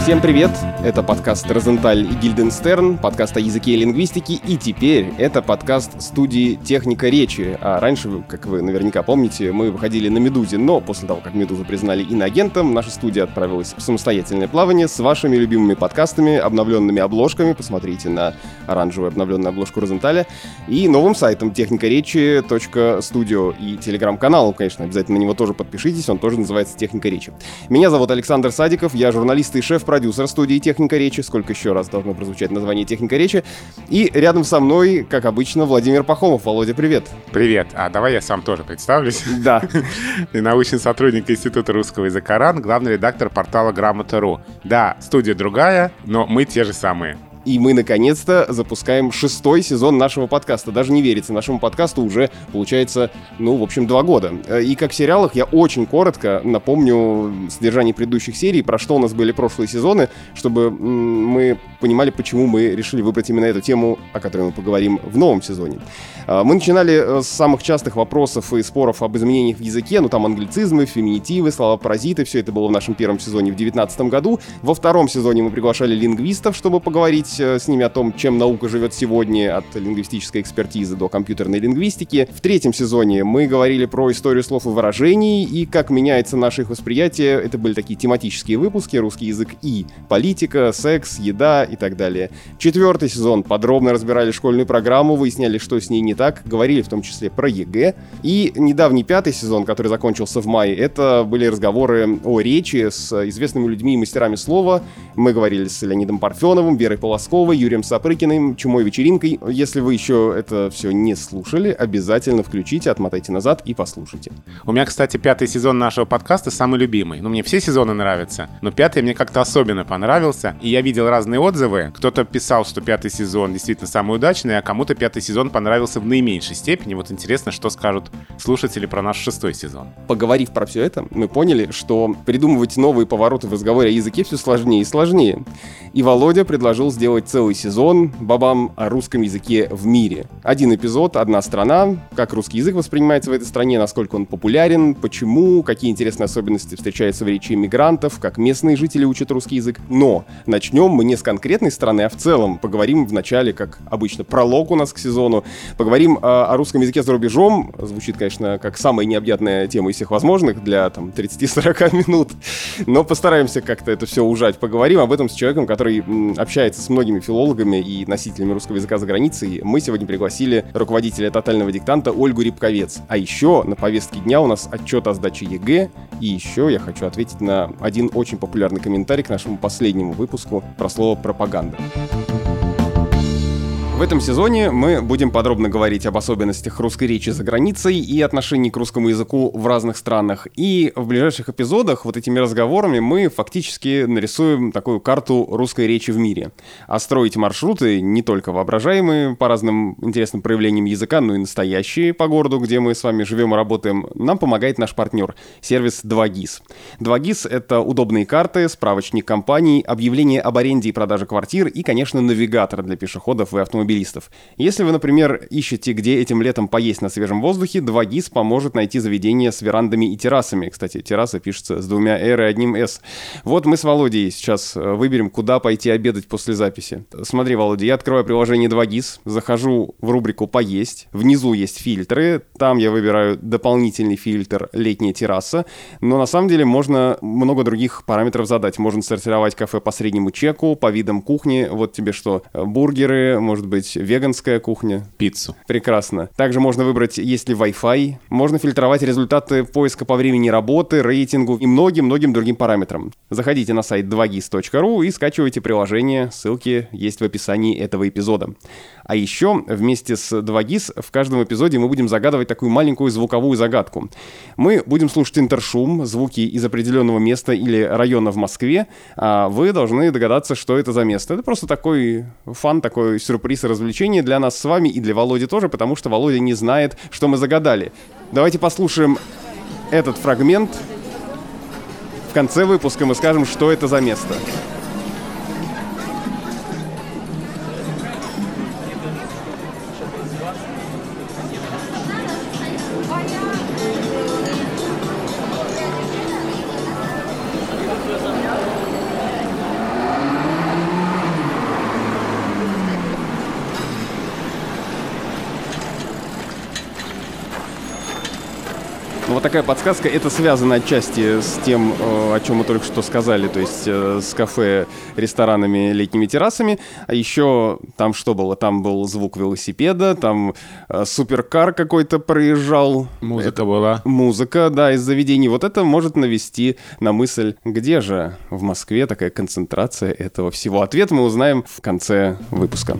Всем привет! Это подкаст «Розенталь и Гильденстерн», подкаст о языке и лингвистике, и теперь это подкаст студии «Техника речи». А раньше, как вы наверняка помните, мы выходили на «Медузе», но после того, как «Медузу» признали иноагентом, наша студия отправилась в самостоятельное плавание с вашими любимыми подкастами, обновленными обложками, посмотрите на оранжевую обновленную обложку «Розенталя», и новым сайтом «Техника речи. Студио» и телеграм-канал, конечно, обязательно на него тоже подпишитесь, он тоже называется «Техника речи». Меня зовут Александр Садиков, я журналист и шеф-продюсер студии «Техника речи». Сколько еще раз должно прозвучать название «Техника речи». И рядом со мной, как обычно, Владимир Пахомов. Володя, привет. Привет. А давай я сам тоже представлюсь. Да. Ты научный сотрудник Института русского языка РАН, главный редактор портала Грамота.ру. Да, студия другая, но мы те же самые. И мы, наконец-то, запускаем шестой сезон нашего подкаста. Даже не верится, нашему подкасту уже, получается, ну, в общем, два года. И как в сериалах я очень коротко напомню содержание предыдущих серий, про что у нас были прошлые сезоны, чтобы мы понимали, почему мы решили выбрать именно эту тему, о которой мы поговорим в новом сезоне. А, мы начинали э, с самых частых вопросов и споров об изменениях в языке, ну там англицизмы, феминитивы, слова-паразиты, все это было в нашем первом сезоне в 2019 году. Во втором сезоне мы приглашали лингвистов, чтобы поговорить э, с ними о том, чем наука живет сегодня, от лингвистической экспертизы до компьютерной лингвистики. В третьем сезоне мы говорили про историю слов и выражений и как меняется наше их восприятие. Это были такие тематические выпуски, русский язык и политика, секс, еда и так далее. Четвертый сезон подробно разбирали школьную программу, выясняли, что с ней не так, говорили в том числе про ЕГЭ. И недавний пятый сезон, который закончился в мае, это были разговоры о речи с известными людьми и мастерами слова. Мы говорили с Леонидом Парфеновым, Верой Полозковой, Юрием Сапрыкиным, Чумой вечеринкой. Если вы еще это все не слушали, обязательно включите, отмотайте назад и послушайте. У меня, кстати, пятый сезон нашего подкаста самый любимый. Ну, мне все сезоны нравятся, но пятый мне как-то особенно понравился. И я видел разные отзывы. Кто-то писал, что пятый сезон действительно самый удачный, а кому-то пятый сезон понравился в наименьшей степени. Вот интересно, что скажут слушатели про наш шестой сезон. Поговорив про все это, мы поняли, что придумывать новые повороты в разговоре о языке все сложнее и сложнее. И Володя предложил сделать целый сезон бабам о русском языке в мире. Один эпизод, одна страна, как русский язык воспринимается в этой стране, насколько он популярен, почему, какие интересные особенности встречаются в речи иммигрантов, как местные жители учат русский язык. Но начнем мы не с конкретной страны, а в целом. Поговорим в начале, как обычно, пролог у нас к сезону. Поговорим Поговорим э, о русском языке за рубежом. Звучит, конечно, как самая необъятная тема из всех возможных для там 30-40 минут. Но постараемся как-то это все ужать. Поговорим об этом с человеком, который общается с многими филологами и носителями русского языка за границей. Мы сегодня пригласили руководителя тотального диктанта Ольгу Рябковец. А еще на повестке дня у нас отчет о сдаче ЕГЭ. И еще я хочу ответить на один очень популярный комментарий к нашему последнему выпуску про слово «пропаганда». В этом сезоне мы будем подробно говорить об особенностях русской речи за границей и отношении к русскому языку в разных странах. И в ближайших эпизодах вот этими разговорами мы фактически нарисуем такую карту русской речи в мире. А строить маршруты не только воображаемые по разным интересным проявлениям языка, но и настоящие по городу, где мы с вами живем и работаем, нам помогает наш партнер — сервис 2GIS. 2GIS — это удобные карты, справочник компаний, объявление об аренде и продаже квартир и, конечно, навигатор для пешеходов и автомобилей автомобилистов. Если вы, например, ищете, где этим летом поесть на свежем воздухе, 2GIS поможет найти заведение с верандами и террасами. Кстати, терраса пишется с двумя R и одним S. Вот мы с Володей сейчас э, выберем, куда пойти обедать после записи. Смотри, Володя, я открываю приложение 2GIS, захожу в рубрику «Поесть», внизу есть фильтры, там я выбираю дополнительный фильтр «Летняя терраса», но на самом деле можно много других параметров задать. Можно сортировать кафе по среднему чеку, по видам кухни. Вот тебе что, бургеры, может быть, быть веганская кухня. Пиццу. Прекрасно. Также можно выбрать, есть ли Wi-Fi. Можно фильтровать результаты поиска по времени работы, рейтингу и многим-многим другим параметрам. Заходите на сайт 2gis.ru и скачивайте приложение. Ссылки есть в описании этого эпизода. А еще вместе с 2GIS в каждом эпизоде мы будем загадывать такую маленькую звуковую загадку. Мы будем слушать интершум, звуки из определенного места или района в Москве, а вы должны догадаться, что это за место. Это просто такой фан, такой сюрприз и развлечение для нас с вами и для Володи тоже, потому что Володя не знает, что мы загадали. Давайте послушаем этот фрагмент. В конце выпуска мы скажем, что это за место. Такая подсказка. Это связано отчасти с тем, э, о чем мы только что сказали, то есть э, с кафе, ресторанами, летними террасами. А еще там что было? Там был звук велосипеда, там э, суперкар какой-то проезжал. Музыка это была. Музыка, да, из заведений. Вот это может навести на мысль, где же в Москве такая концентрация этого всего. Ответ мы узнаем в конце выпуска.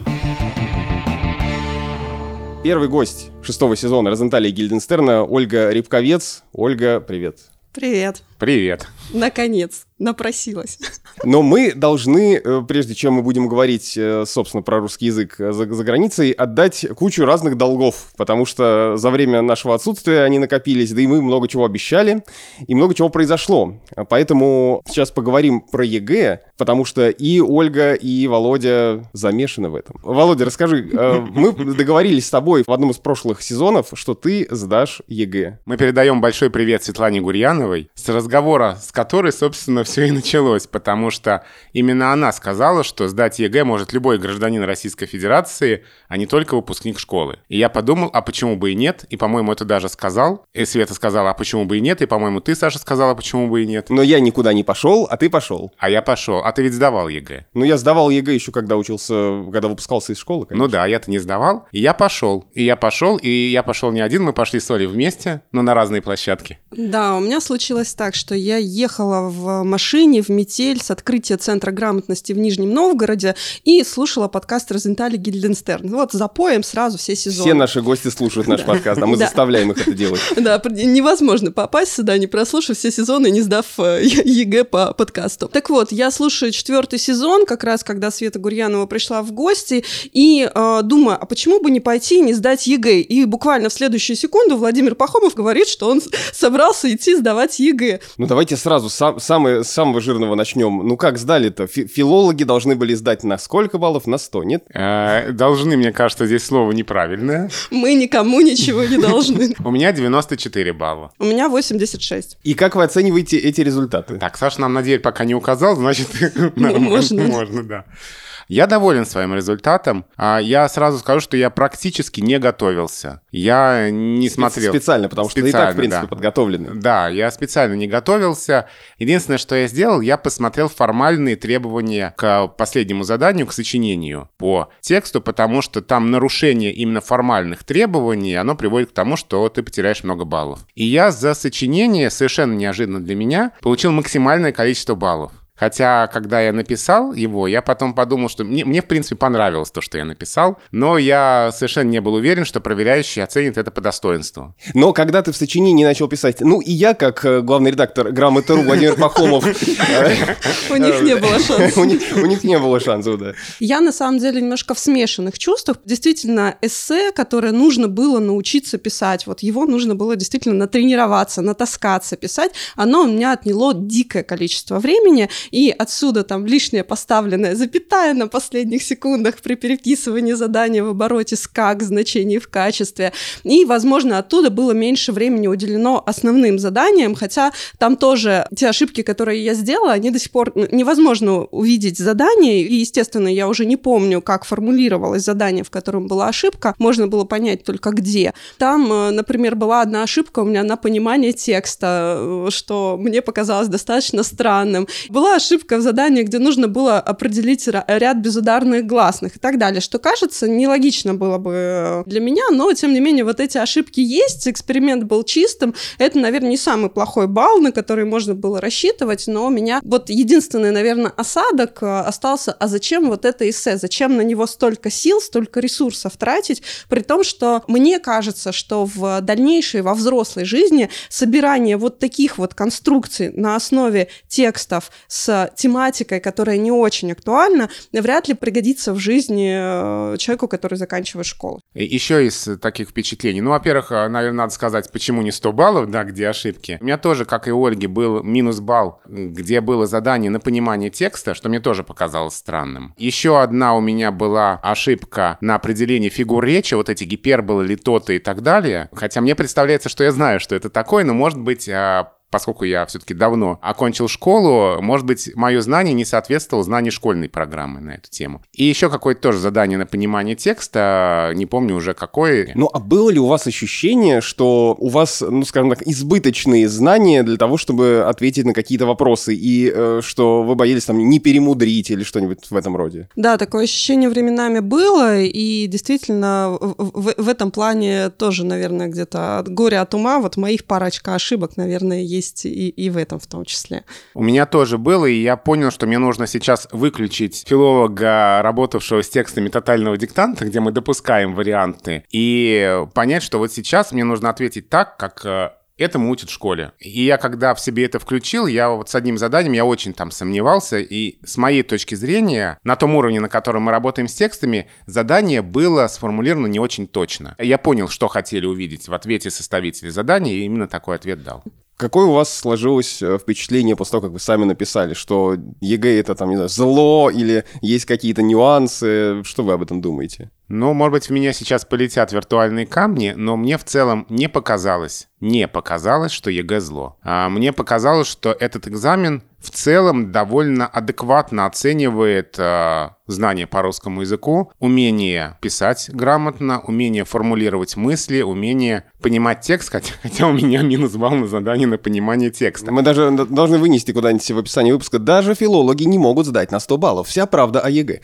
Первый гость шестого сезона Розенталя и Гильденстерна Ольга Рябковец. Ольга, привет. Привет. Привет. Наконец напросилась. Но мы должны, э, прежде чем мы будем говорить, э, собственно, про русский язык за, за границей, отдать кучу разных долгов, потому что за время нашего отсутствия они накопились, да и мы много чего обещали, и много чего произошло. Поэтому сейчас поговорим про ЕГЭ, потому что и Ольга, и Володя замешаны в этом. Володя, расскажи, э, мы договорились с тобой в одном из прошлых сезонов, что ты сдашь ЕГЭ. Мы передаем большой привет Светлане Гурьяновой, с разговора с которой, собственно, все и началось, потому что именно она сказала, что сдать ЕГЭ может любой гражданин Российской Федерации, а не только выпускник школы. И я подумал, а почему бы и нет? И, по-моему, это даже сказал. И Света сказала, а почему бы и нет? И, по-моему, ты, Саша, сказала, почему бы и нет. Но я никуда не пошел, а ты пошел. А я пошел. А ты ведь сдавал ЕГЭ. Ну, я сдавал ЕГЭ еще когда учился, когда выпускался из школы, конечно. Ну да, я-то не сдавал. И я пошел. И я пошел, и я пошел не один, мы пошли с Олей вместе, но на разные площадки. Да, у меня случилось так, что я ехала в машине в метель с открытия Центра грамотности в Нижнем Новгороде и слушала подкаст Розенталь и Гильденстерн. Вот запоем сразу все сезоны. Все наши гости слушают наш подкаст, а мы заставляем их это делать. Да, невозможно попасть сюда, не прослушав все сезоны, не сдав э, ЕГЭ по подкасту. Так вот, я слушаю четвертый сезон, как раз когда Света Гурьянова пришла в гости, и э, думаю, а почему бы не пойти и не сдать ЕГЭ? И буквально в следующую секунду Владимир Пахомов говорит, что он собрался идти сдавать ЕГЭ. Ну давайте сразу сам, самый, самого жирного начнем. Ну как сдали-то? филологи должны были сдать на сколько баллов? На 100, нет? Э, должны, мне кажется, здесь слово неправильное. Мы никому ничего не должны. У меня 94 балла. У меня 86. И как вы оцениваете эти результаты? Так, Саша нам на дверь пока не указал, значит, можно. Можно, да. Я доволен своим результатом. А я сразу скажу, что я практически не готовился. Я не смотрел. Специально, потому что специально, ты и так, в принципе, да. подготовленный. Да, я специально не готовился. Единственное, что я сделал, я посмотрел формальные требования к последнему заданию, к сочинению по тексту, потому что там нарушение именно формальных требований, оно приводит к тому, что ты потеряешь много баллов. И я за сочинение, совершенно неожиданно для меня, получил максимальное количество баллов. Хотя, когда я написал его, я потом подумал, что мне, мне, в принципе, понравилось то, что я написал, но я совершенно не был уверен, что проверяющий оценит это по достоинству. Но когда ты в сочинении начал писать, ну и я, как э, главный редактор «Грамоты.ру» Владимир Пахомов... У них не было шансов. У них не было шансов, да. Я, на самом деле, немножко в смешанных чувствах. Действительно, эссе, которое нужно было научиться писать, вот его нужно было действительно натренироваться, натаскаться писать, оно у меня отняло дикое количество времени, и отсюда там лишняя поставленная запятая на последних секундах при переписывании задания в обороте с как значение в качестве. И, возможно, оттуда было меньше времени уделено основным заданиям, хотя там тоже те ошибки, которые я сделала, они до сих пор ну, невозможно увидеть задание, и, естественно, я уже не помню, как формулировалось задание, в котором была ошибка, можно было понять только где. Там, э, например, была одна ошибка у меня на понимание текста, э, что мне показалось достаточно странным. Была ошибка в задании, где нужно было определить ряд безударных гласных и так далее, что кажется нелогично было бы э, для меня, но тем не менее вот эти ошибки есть, эксперимент был чистым, это, наверное, не самый плохой балл, на который можно было рассчитывать, но у меня вот единственный, наверное, осадок э, остался, а зачем вот это эссе, зачем на него столько сил, столько ресурсов тратить, при том, что мне кажется, что в дальнейшей, во взрослой жизни собирание вот таких вот конструкций на основе текстов с тематикой, которая не очень актуальна, вряд ли пригодится в жизни э, человеку, который заканчивает школу. Еще из таких впечатлений. Ну, во-первых, э, наверное, надо сказать, почему не 100 баллов, да, где ошибки. У меня тоже, как и у Ольги, был минус балл, где было задание на понимание текста, что мне тоже показалось странным. Еще одна у меня была ошибка на определение фигур речи, вот эти гиперболы, литоты и так далее. Хотя мне представляется, что я знаю, что это такое, но, может быть, а, поскольку я все-таки давно окончил школу, может быть, мое знание не соответствовало знанию школьной программы на эту тему. И еще какое-то тоже задание на понимание текста, не помню уже какое. Ну, а было ли у вас ощущение, что у вас, ну, скажем так, избыточные знания для того, чтобы ответить на какие-то вопросы, и э, что вы боялись там не перемудрить или что-нибудь в этом роде? Да, такое ощущение временами было, и действительно в, в, в этом плане тоже, наверное, где-то от горя от ума, вот моих парочка ошибок, наверное, есть есть и, и в этом в том числе. У меня тоже было, и я понял, что мне нужно сейчас выключить филолога, работавшего с текстами тотального диктанта, где мы допускаем варианты, и понять, что вот сейчас мне нужно ответить так, как э, этому учат в школе. И я, когда в себе это включил, я вот с одним заданием, я очень там сомневался, и с моей точки зрения, на том уровне, на котором мы работаем с текстами, задание было сформулировано не очень точно. Я понял, что хотели увидеть в ответе составители задания, и именно такой ответ дал. Какое у вас сложилось э, впечатление после того, как вы сами написали, что ЕГЭ это там, не знаю, зло или есть какие-то нюансы? Что вы об этом думаете? Ну, может быть, в меня сейчас полетят виртуальные камни, но мне в целом не показалось, не показалось, что ЕГЭ зло. А мне показалось, что этот экзамен в целом довольно адекватно оценивает э, знание по русскому языку, умение писать грамотно, умение формулировать мысли, умение понимать текст, хотя, хотя у меня минус балл на задание на понимание текста. Мы даже должны вынести куда-нибудь в описании выпуска, даже филологи не могут сдать на 100 баллов. Вся правда о ЕГЭ.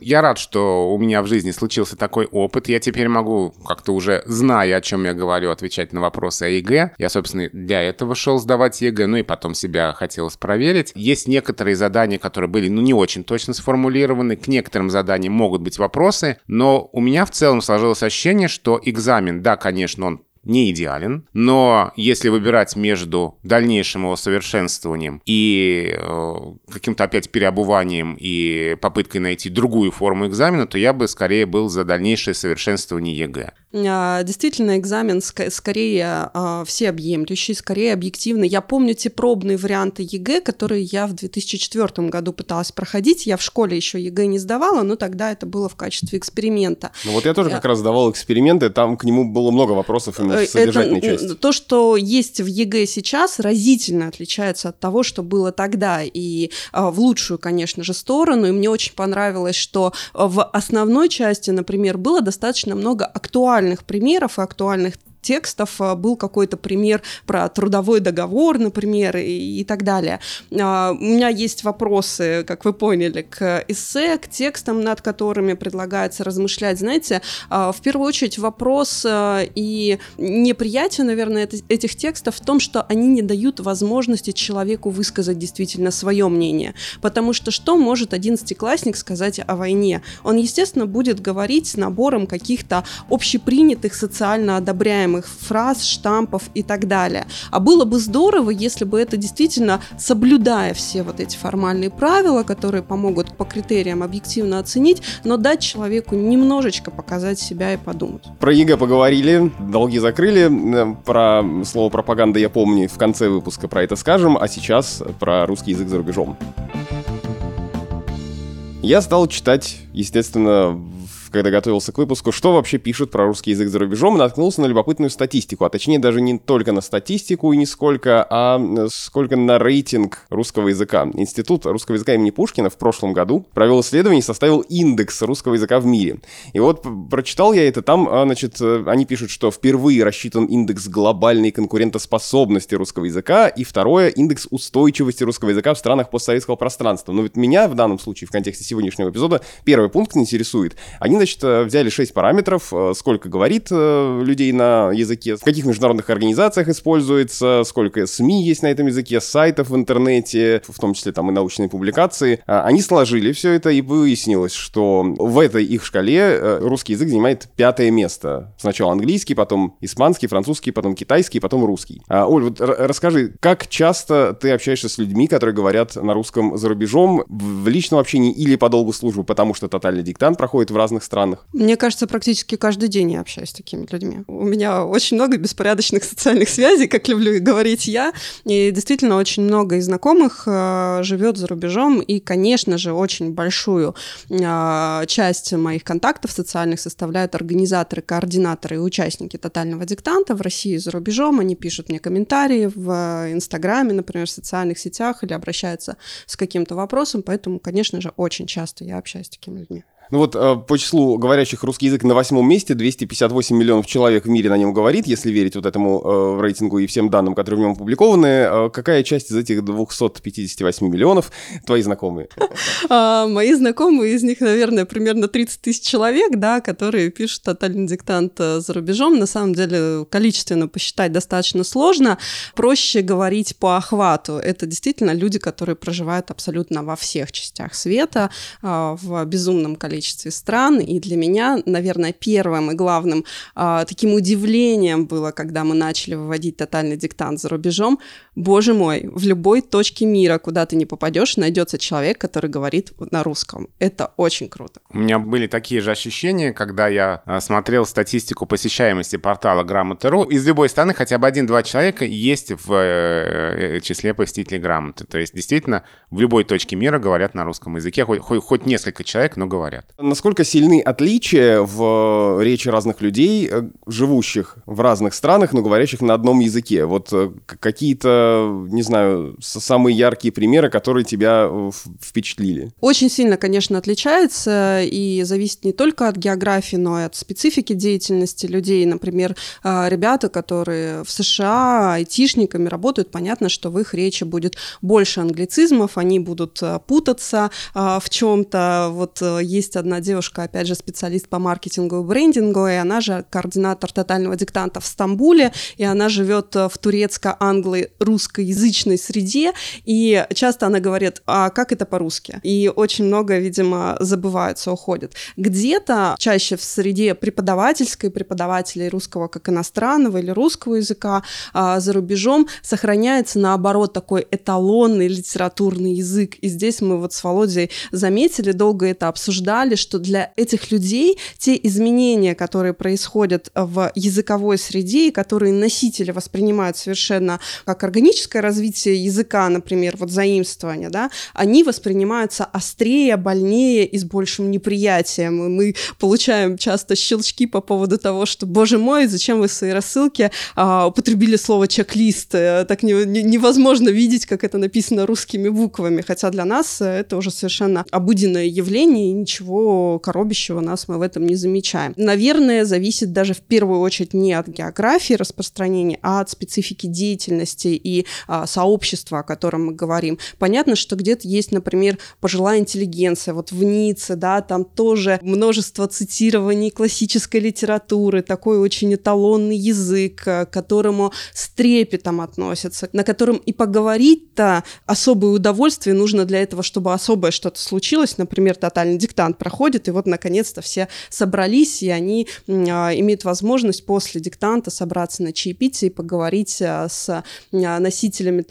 Я рад, что у меня в жизни случился такой опыт. Я теперь могу, как-то уже зная, о чем я говорю, отвечать на вопросы о ЕГЭ. Я, собственно, для этого шел сдавать ЕГЭ, ну и потом себя хотелось проверить. Есть некоторые задания, которые были, ну, не очень точно сформулированы. К некоторым заданиям могут быть вопросы, но у меня в целом сложилось ощущение, что экзамен, да, конечно, он не идеален, но если выбирать между дальнейшим его совершенствованием и э, каким-то опять переобуванием и попыткой найти другую форму экзамена, то я бы скорее был за дальнейшее совершенствование ЕГЭ. А, действительно, экзамен ск- скорее а, всеобъемлющий, скорее объективный. Я помню те пробные варианты ЕГЭ, которые я в 2004 году пыталась проходить. Я в школе еще ЕГЭ не сдавала, но тогда это было в качестве эксперимента. Ну вот я тоже как раз сдавал эксперименты, там к нему было много вопросов именно содержательной это, части. То, что есть в ЕГЭ сейчас, разительно отличается от того, что было тогда. И а, в лучшую, конечно же, сторону. И мне очень понравилось, что в основной части, например, было достаточно много актуальных актуальных примеров и актуальных текстов а, был какой-то пример про трудовой договор, например, и, и так далее. А, у меня есть вопросы, как вы поняли, к эссе, к текстам, над которыми предлагается размышлять. Знаете, а, в первую очередь вопрос и неприятие, наверное, этих текстов в том, что они не дают возможности человеку высказать действительно свое мнение. Потому что что может одиннадцатиклассник сказать о войне? Он, естественно, будет говорить набором каких-то общепринятых, социально одобряемых называемых фраз, штампов и так далее. А было бы здорово, если бы это действительно, соблюдая все вот эти формальные правила, которые помогут по критериям объективно оценить, но дать человеку немножечко показать себя и подумать. Про ЕГЭ поговорили, долги закрыли. Про слово пропаганда я помню, в конце выпуска про это скажем, а сейчас про русский язык за рубежом. Я стал читать, естественно, когда готовился к выпуску, что вообще пишут про русский язык за рубежом, наткнулся на любопытную статистику, а точнее даже не только на статистику и не сколько, а сколько на рейтинг русского языка. Институт русского языка имени Пушкина в прошлом году провел исследование и составил индекс русского языка в мире. И вот прочитал я это там, а, значит, э, они пишут, что впервые рассчитан индекс глобальной конкурентоспособности русского языка, и второе, индекс устойчивости русского языка в странах постсоветского пространства. Но ведь меня в данном случае, в контексте сегодняшнего эпизода, первый пункт интересует. Они значит, э, взяли 6 параметров, э, сколько говорит э, людей на языке, в каких международных организациях используется, сколько СМИ есть на этом языке, сайтов в интернете, в том числе там и научные публикации. Они сложили все это, и выяснилось, что в этой их шкале русский язык занимает пятое место. Сначала английский, потом испанский, французский, потом китайский, потом русский. Оль, вот расскажи, как часто ты общаешься с людьми, которые говорят на русском за рубежом, в личном общении или по долгу службы, потому что тотальный диктант проходит в разных странах, странах? Мне кажется, практически каждый день я общаюсь с такими людьми. У меня очень много беспорядочных социальных связей, как люблю говорить я, и действительно очень много из знакомых э, живет за рубежом, и, конечно же, очень большую э, часть моих контактов социальных составляют организаторы, координаторы и участники тотального диктанта в России и за рубежом. Они пишут мне комментарии в Инстаграме, например, в социальных сетях или обращаются с каким-то вопросом, поэтому, конечно же, очень часто я общаюсь с такими людьми. Ну вот э, по числу говорящих русский язык на восьмом месте 258 миллионов человек в мире на нем говорит, если верить вот этому э, рейтингу и всем данным, которые в нем опубликованы. Э, какая часть из этих 258 миллионов твои знакомые? А, мои знакомые, из них, наверное, примерно 30 тысяч человек, да, которые пишут тотальный диктант за рубежом. На самом деле количественно посчитать достаточно сложно. Проще говорить по охвату. Это действительно люди, которые проживают абсолютно во всех частях света, э, в безумном количестве количестве стран. И для меня, наверное, первым и главным э, таким удивлением было, когда мы начали выводить тотальный диктант за рубежом. Боже мой, в любой точке мира, куда ты не попадешь, найдется человек, который говорит на русском. Это очень круто. У меня были такие же ощущения, когда я а, смотрел статистику посещаемости портала Грамоты.ру. Из любой страны хотя бы один-два человека есть в э, числе посетителей Грамоты. То есть действительно в любой точке мира говорят на русском языке. Хоть, хоть, хоть несколько человек, но говорят. Насколько сильны отличия в э, речи разных людей, э, живущих в разных странах, но говорящих на одном языке? Вот э, не знаю, самые яркие примеры, которые тебя впечатлили? Очень сильно, конечно, отличается и зависит не только от географии, но и от специфики деятельности людей. Например, ребята, которые в США айтишниками работают, понятно, что в их речи будет больше англицизмов, они будут путаться в чем-то. Вот есть одна девушка, опять же, специалист по маркетингу и брендингу, и она же координатор тотального диктанта в Стамбуле, и она живет э, в турецко-англо-русскоязычной среде, и часто она говорит, а как это по-русски? И очень много, видимо, забывается, уходит. Где-то чаще в среде преподавательской, преподавателей русского как иностранного или русского языка а, за рубежом сохраняется, наоборот, такой эталонный литературный язык. И здесь мы вот с Володей заметили, долго это обсуждали, что для этих людей те изменения, которые происходят в языковой среде, и которые носители воспринимают совершенно как органическое развитие языка, например, вот заимствование, да, они воспринимаются острее, больнее и с большим неприятием. И мы получаем часто щелчки по поводу того, что, боже мой, зачем вы в своей рассылке а, употребили слово чек-лист? Э, так не, не, невозможно видеть, как это написано русскими буквами, хотя для нас это уже совершенно обыденное явление, и ничего коробящего нас мы в этом не замечаем. Наверное, зависит даже в первую очередь не от географии распространения, а от специфики деятельности и а, сообщества, о котором мы говорим. Понятно, что где-то есть, например, пожилая интеллигенция, вот в Ницце, да, там тоже множество цитирований классической литературы, такой очень эталонный язык, к которому с трепетом относятся, на котором и поговорить-то особое удовольствие нужно для этого, чтобы особое что-то случилось, например, тотальный диктант проходит, и вот наконец-то все собрались, и они а, имеют возможность после диктанта собраться на чаепитие и поговорить а, с а, носителями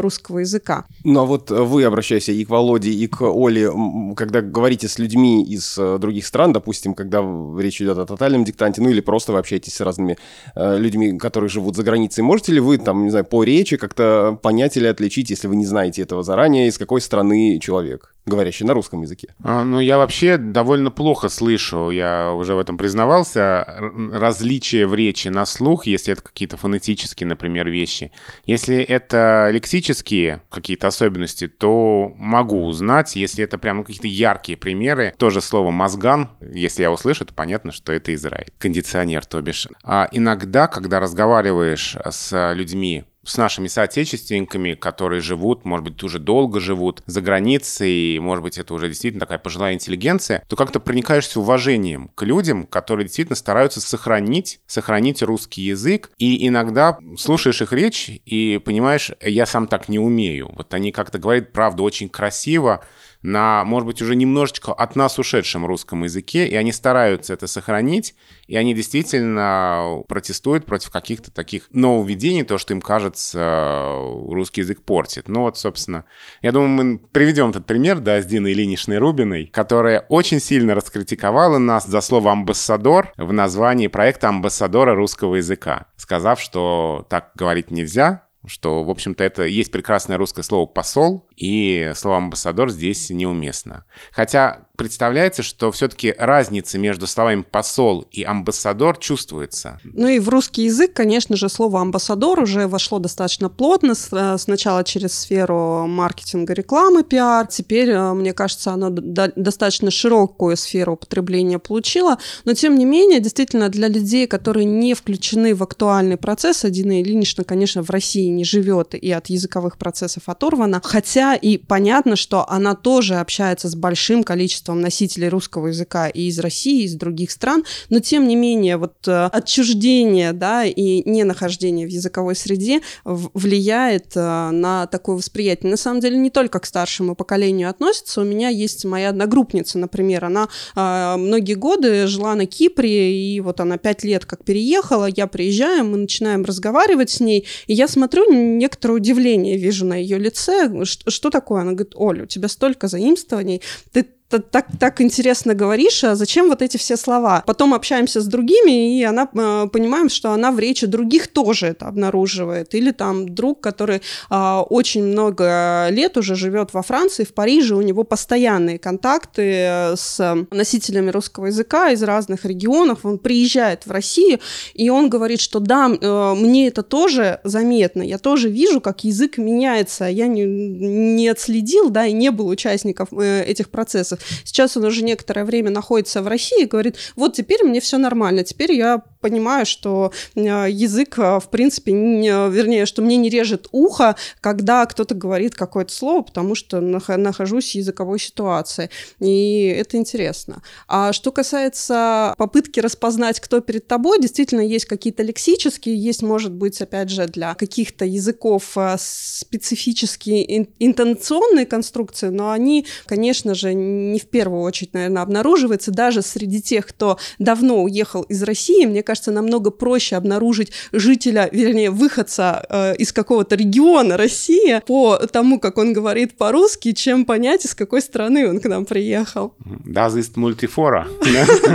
русского языка. Ну а вот вы, обращаясь и к Володе, и к Оле, когда говорите с людьми из других стран, допустим, когда речь идет о тотальном диктанте, ну или просто вы общаетесь с разными людьми, которые живут за границей, можете ли вы, там, не знаю, по речи как-то понять или отличить, если вы не знаете этого заранее, из какой страны человек? Говорящий на русском языке? А, ну, я вообще довольно плохо слышу, я уже в этом признавался, различия в речи на слух, если это какие-то фонетические, например, вещи. Если это лексические какие-то особенности, то могу узнать. Если это прямо какие-то яркие примеры, тоже слово «мозган», если я услышу, то понятно, что это Израиль. Кондиционер, то бишь. А иногда, когда разговариваешь с людьми с нашими соотечественниками, которые живут, может быть, уже долго живут за границей, может быть, это уже действительно такая пожилая интеллигенция, то как-то проникаешься уважением к людям, которые действительно стараются сохранить, сохранить русский язык, и иногда слушаешь их речь и понимаешь, я сам так не умею. Вот они как-то говорят, правда, очень красиво, на, может быть, уже немножечко от нас ушедшем русском языке, и они стараются это сохранить, и они действительно протестуют против каких-то таких нововведений, то, что им кажется, русский язык портит. Ну вот, собственно, я думаю, мы приведем этот пример, да, с Диной Ильиничной Рубиной, которая очень сильно раскритиковала нас за слово «амбассадор» в названии проекта «Амбассадора русского языка», сказав, что так говорить нельзя, что, в общем-то, это есть прекрасное русское слово «посол», и слово «амбассадор» здесь неуместно. Хотя представляется, что все-таки разница между словами «посол» и «амбассадор» чувствуется. Ну и в русский язык, конечно же, слово «амбассадор» уже вошло достаточно плотно, э, сначала через сферу маркетинга, рекламы, пиар. Теперь, э, мне кажется, оно достаточно широкую сферу употребления получило. Но, тем не менее, действительно, для людей, которые не включены в актуальный процесс, Дина Ильинична, конечно, в России не живет и от языковых процессов оторвана. Хотя и понятно, что она тоже общается с большим количеством носителей русского языка и из России, и из других стран, но тем не менее вот э, отчуждение, да, и ненахождение в языковой среде влияет э, на такое восприятие. На самом деле не только к старшему поколению относится. У меня есть моя одногруппница, например, она э, многие годы жила на Кипре, и вот она пять лет как переехала, я приезжаю, мы начинаем разговаривать с ней, и я смотрю, некоторое удивление вижу на ее лице, что, что такое? Она говорит, Оля, у тебя столько заимствований, ты так, так интересно говоришь, а зачем вот эти все слова? Потом общаемся с другими, и она э, понимаем, что она в речи других тоже это обнаруживает. Или там друг, который э, очень много лет уже живет во Франции, в Париже, у него постоянные контакты с носителями русского языка из разных регионов. Он приезжает в Россию, и он говорит, что да, э, мне это тоже заметно, я тоже вижу, как язык меняется. Я не, не отследил, да, и не был участником э, этих процессов. Сейчас он уже некоторое время находится в России и говорит, вот теперь мне все нормально, теперь я понимаю, что э, язык, э, в принципе, не, вернее, что мне не режет ухо, когда кто-то говорит какое-то слово, потому что нахожусь в языковой ситуации. И это интересно. А что касается попытки распознать, кто перед тобой, действительно есть какие-то лексические, есть, может быть, опять же, для каких-то языков э, специфические интонационные конструкции, но они, конечно же, не в первую очередь, наверное, обнаруживается даже среди тех, кто давно уехал из России. Мне кажется, намного проще обнаружить жителя, вернее, выходца э, из какого-то региона России по тому, как он говорит по-русски, чем понять, из какой страны он к нам приехал. Das ist мультифора.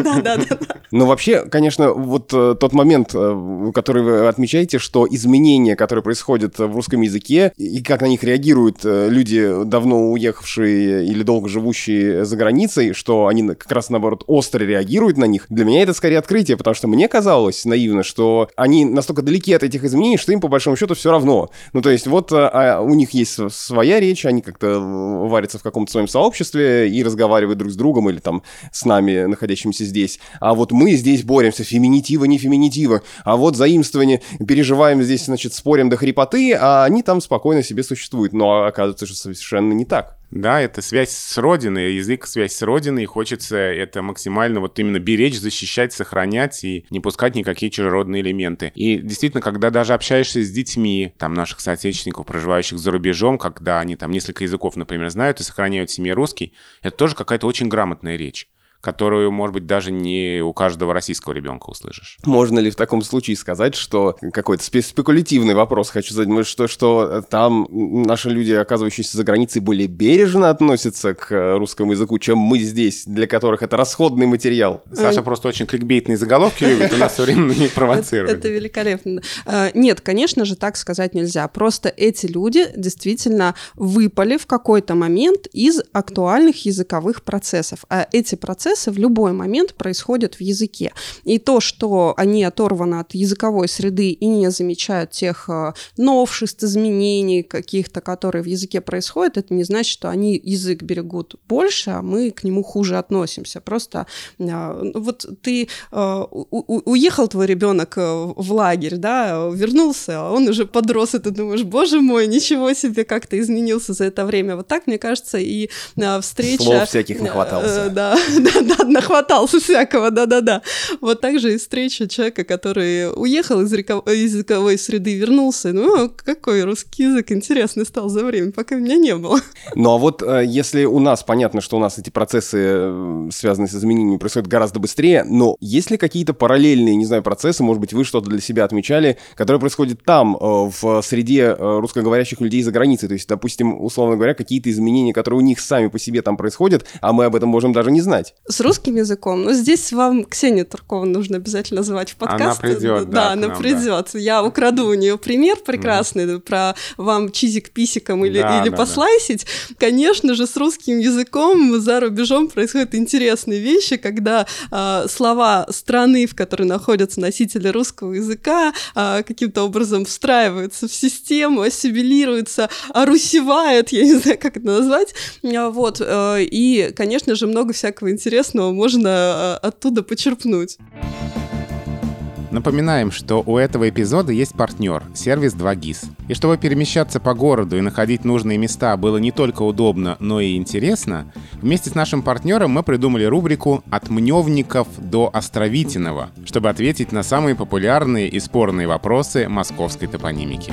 Да, да, да. Ну, вообще, конечно, вот э, тот момент, э, который вы отмечаете, что изменения, которые происходят в русском языке, и как на них реагируют э, люди, давно уехавшие или долго живущие за границей, что они как раз, наоборот, остро реагируют на них, для меня это скорее открытие, потому что мне казалось наивно, что они настолько далеки от этих изменений, что им, по большому счету, все равно. Ну, то есть, вот а, у них есть своя речь, они как-то варятся в каком-то своем сообществе и разговаривают друг с другом или там с нами, находящимися здесь. А вот мы здесь боремся, феминитива, не феминитива. А вот заимствование, переживаем здесь, значит, спорим до хрипоты, а они там спокойно себе существуют. Но оказывается, что совершенно не так. Да, это связь с Родиной, язык — связь с Родиной, и хочется это максимально вот именно беречь, защищать, сохранять и не пускать никакие чужеродные элементы. И действительно, когда даже общаешься с детьми, там, наших соотечественников, проживающих за рубежом, когда они там несколько языков, например, знают и сохраняют в семье русский, это тоже какая-то очень грамотная речь которую, может быть, даже не у каждого российского ребенка услышишь. Можно ли в таком случае сказать, что какой-то спекулятивный вопрос хочу задать, что, что там наши люди, оказывающиеся за границей, более бережно относятся к русскому языку, чем мы здесь, для которых это расходный материал? Саша просто очень кликбейтные заголовки любит, у нас все время не провоцирует. Это великолепно. Нет, конечно же, так сказать нельзя. Просто эти люди действительно выпали в какой-то момент из актуальных языковых процессов. А эти процессы процессы в любой момент происходят в языке. И то, что они оторваны от языковой среды и не замечают тех э, новшеств, изменений каких-то, которые в языке происходят, это не значит, что они язык берегут больше, а мы к нему хуже относимся. Просто э, вот ты э, уехал твой ребенок в лагерь, да, вернулся, а он уже подрос, и ты думаешь, боже мой, ничего себе, как ты изменился за это время. Вот так, мне кажется, и встреча... Слов всяких нахватался. Да, да, Да, нахватался всякого, да-да-да. Вот так же и встреча человека, который уехал из, языковой среды, вернулся. Ну, какой русский язык интересный стал за время, пока меня не было. Ну, а вот э, если у нас понятно, что у нас эти процессы, э, связанные с изменениями, происходят гораздо быстрее, но есть ли какие-то параллельные, не знаю, процессы, может быть, вы что-то для себя отмечали, которые происходят там, э, в среде русскоговорящих людей за границей? То есть, допустим, условно говоря, какие-то изменения, которые у них сами по себе там происходят, а мы об этом можем даже не знать. С русским языком? Ну, здесь вам Ксению Туркову нужно обязательно звать в подкаст. Она придет, да. Да, она нам, придет. Да. Я украду у нее пример прекрасный mm. про вам чизик писиком или, да, или да, послайсить. Да. Конечно же, с русским языком за рубежом происходят интересные вещи, когда э, слова страны, в которой находятся носители русского языка, э, каким-то образом встраиваются в систему, ассимилируются, орусевают, я не знаю, как это назвать. Вот. Э, и, конечно же, много всякого интересного можно э, оттуда почерпнуть. Напоминаем, что у этого эпизода есть партнер – сервис 2GIS. И чтобы перемещаться по городу и находить нужные места было не только удобно, но и интересно, вместе с нашим партнером мы придумали рубрику «От мневников до Островитиного», чтобы ответить на самые популярные и спорные вопросы московской топонимики.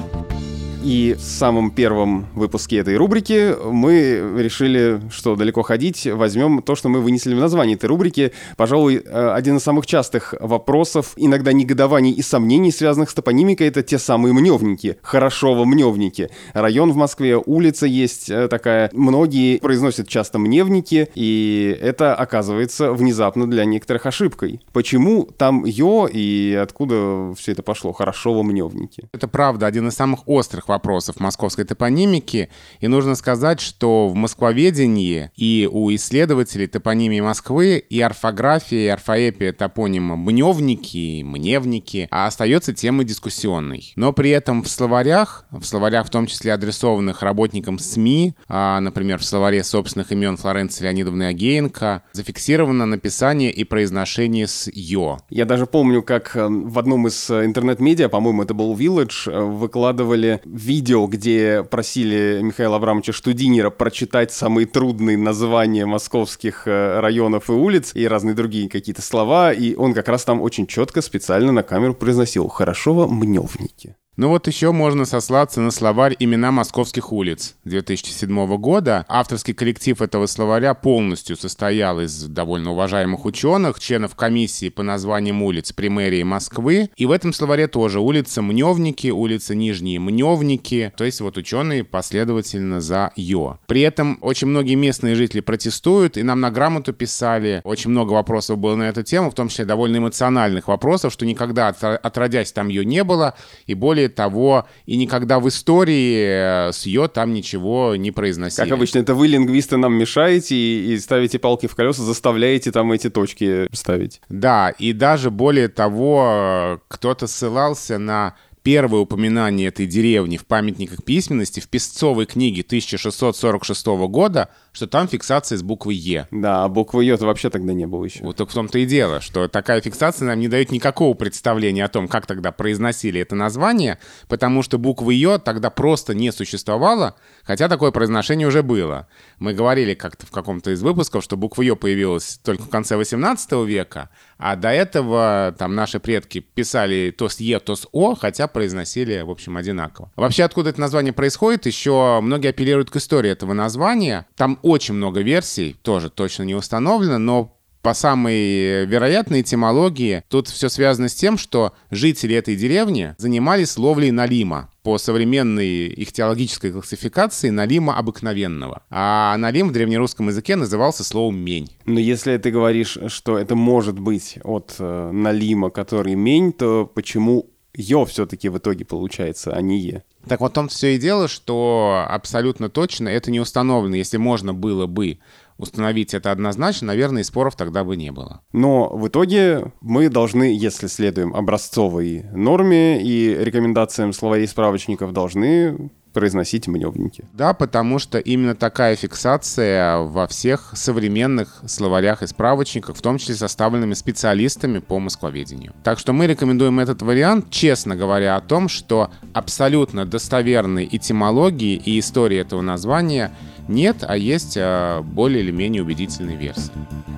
И в самом первом выпуске этой рубрики мы решили, что далеко ходить, возьмем то, что мы вынесли в название этой рубрики. Пожалуй, э, один из самых частых вопросов, иногда негодований и сомнений, связанных с топонимикой, это те самые мневники, хорошово мневники. Район в Москве, улица есть э, такая. Многие произносят часто мневники, и это оказывается внезапно для некоторых ошибкой. Почему там ё и откуда все это пошло? Хорошо мневники. Это правда один из самых острых вопросов московской топонимики. И нужно сказать, что в москвоведении и у исследователей топонимии Москвы и орфография, и орфоэпия топонима мневники, мневники, а остается темой дискуссионной. Но при этом в словарях, в словарях в том числе адресованных работникам СМИ, а, например, в словаре собственных имен Флоренции Леонидовны Агеенко, зафиксировано написание и произношение с «ё». Я даже помню, как э, в одном из э, интернет-медиа, по-моему, это был Village, э, выкладывали видео, где просили Михаила Абрамовича Штудинера прочитать самые трудные названия московских э, районов и улиц и разные другие какие-то слова, и он как раз там очень четко специально на камеру произносил «Хорошо мневники». Ну вот еще можно сослаться на словарь «Имена московских улиц» 2007 года. Авторский коллектив этого словаря полностью состоял из довольно уважаемых ученых, членов комиссии по названиям улиц при мэрии Москвы. И в этом словаре тоже улица Мневники, улица Нижние Мневники. То есть вот ученые последовательно за «ё». При этом очень многие местные жители протестуют, и нам на грамоту писали. Очень много вопросов было на эту тему, в том числе довольно эмоциональных вопросов, что никогда отродясь там «ё» не было, и более более того, и никогда в истории э, с Йо там ничего не произносили. Как обычно, это вы, лингвисты, нам мешаете и, и ставите палки в колеса, заставляете там эти точки ставить. Да, и даже более того, э, кто-то ссылался на первое упоминание этой деревни в памятниках письменности в Песцовой книге 1646 года, что там фиксация с буквой «Е». Да, а буквы «Е» вообще тогда не было еще. Вот в том-то и дело, что такая фиксация нам не дает никакого представления о том, как тогда произносили это название, потому что буквы «Е» тогда просто не существовало, хотя такое произношение уже было. Мы говорили как-то в каком-то из выпусков, что буква «Ё» появилась только в конце 18 века, а до этого там наши предки писали то с «Е», то с «О», хотя произносили, в общем, одинаково. Вообще, откуда это название происходит, еще многие апеллируют к истории этого названия. Там очень много версий, тоже точно не установлено, но по самой вероятной этимологии, тут все связано с тем, что жители этой деревни занимались ловлей налима по современной их теологической классификации налима обыкновенного. А налим в древнерусском языке назывался словом «мень». Но если ты говоришь, что это может быть от э, налима, который «мень», то почему «ё» все-таки в итоге получается, а не «е»? Так вот в том все и дело, что абсолютно точно это не установлено, если можно было бы установить это однозначно, наверное, и споров тогда бы не было. Но в итоге мы должны, если следуем образцовой норме и рекомендациям словарей справочников, должны произносить мневники. Да, потому что именно такая фиксация во всех современных словарях и справочниках, в том числе составленными специалистами по москвоведению. Так что мы рекомендуем этот вариант, честно говоря о том, что абсолютно достоверной этимологии и истории этого названия нет, а есть а, более или менее убедительные версии.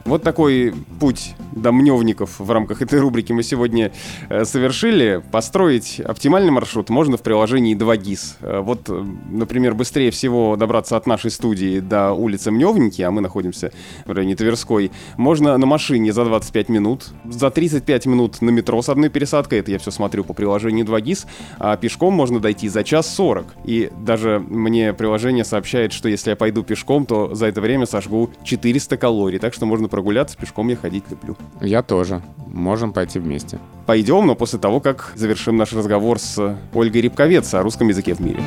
Вот такой путь домневников в рамках этой рубрики мы сегодня э, совершили. Построить оптимальный маршрут можно в приложении 2GIS. Э, вот, э, например, быстрее всего добраться от нашей студии до улицы Мневники, а мы находимся в районе Тверской, можно на машине за 25 минут, за 35 минут на метро с одной пересадкой, это я все смотрю по приложению 2GIS, а пешком можно дойти за час 40. И даже мне приложение сообщает, что если пойду пешком, то за это время сожгу 400 калорий, так что можно прогуляться, пешком я ходить люблю. Я тоже. Можем пойти вместе. Пойдем, но после того, как завершим наш разговор с Ольгой Рябковец о русском языке в мире.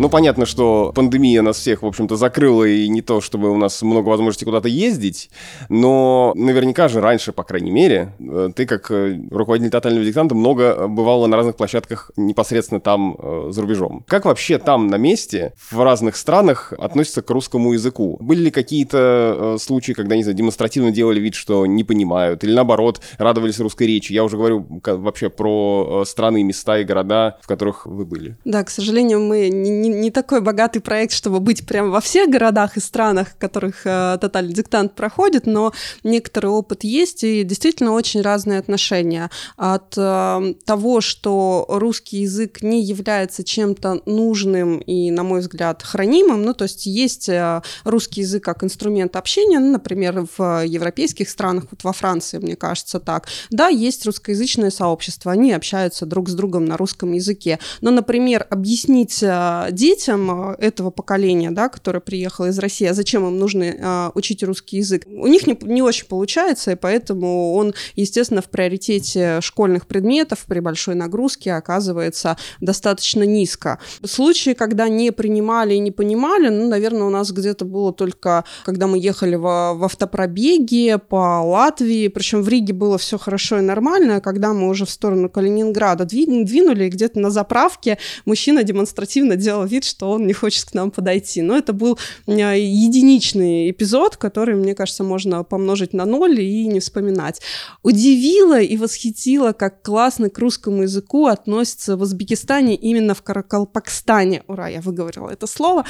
Ну, понятно, что пандемия нас всех, в общем-то, закрыла, и не то, чтобы у нас много возможностей куда-то ездить, но наверняка же раньше, по крайней мере, э, ты, как э, руководитель тотального диктанта, много бывала на разных площадках непосредственно там, э, за рубежом. Как вообще там, на месте, в разных странах относятся к русскому языку? Были ли какие-то случаи, когда, не знаю, демонстративно делали вид, что не понимают, или наоборот, радовались русской речи? Я уже говорю вообще про страны, места и города, в которых вы были. Да, к сожалению, мы не не такой богатый проект, чтобы быть прямо во всех городах и странах, в которых э, тотальный диктант проходит, но некоторый опыт есть, и действительно очень разные отношения. От э, того, что русский язык не является чем-то нужным и, на мой взгляд, хранимым, ну, то есть есть э, русский язык как инструмент общения, ну, например, в европейских странах, вот во Франции, мне кажется, так. Да, есть русскоязычное сообщество, они общаются друг с другом на русском языке, но, например, объяснить э, детям э, этого поколения, да, которое приехало из России, а зачем им нужно э, учить русский язык, у них не, не очень получается, и поэтому он, естественно, в приоритете школьных предметов при большой нагрузке оказывается достаточно низко. Случаи, когда не принимали и не понимали, ну, наверное, у нас где-то было только, когда мы ехали в, в автопробеге по Латвии, причем в Риге было все хорошо и нормально, а когда мы уже в сторону Калининграда двинули, где-то на заправке мужчина демонстративно делал вид, что он не хочет к нам подойти. Но это был единичный эпизод, который, мне кажется, можно помножить на ноль и не вспоминать. Удивило и восхитило, как классно к русскому языку относятся в Узбекистане, именно в Каракалпакстане. Ура, я выговорила это слово.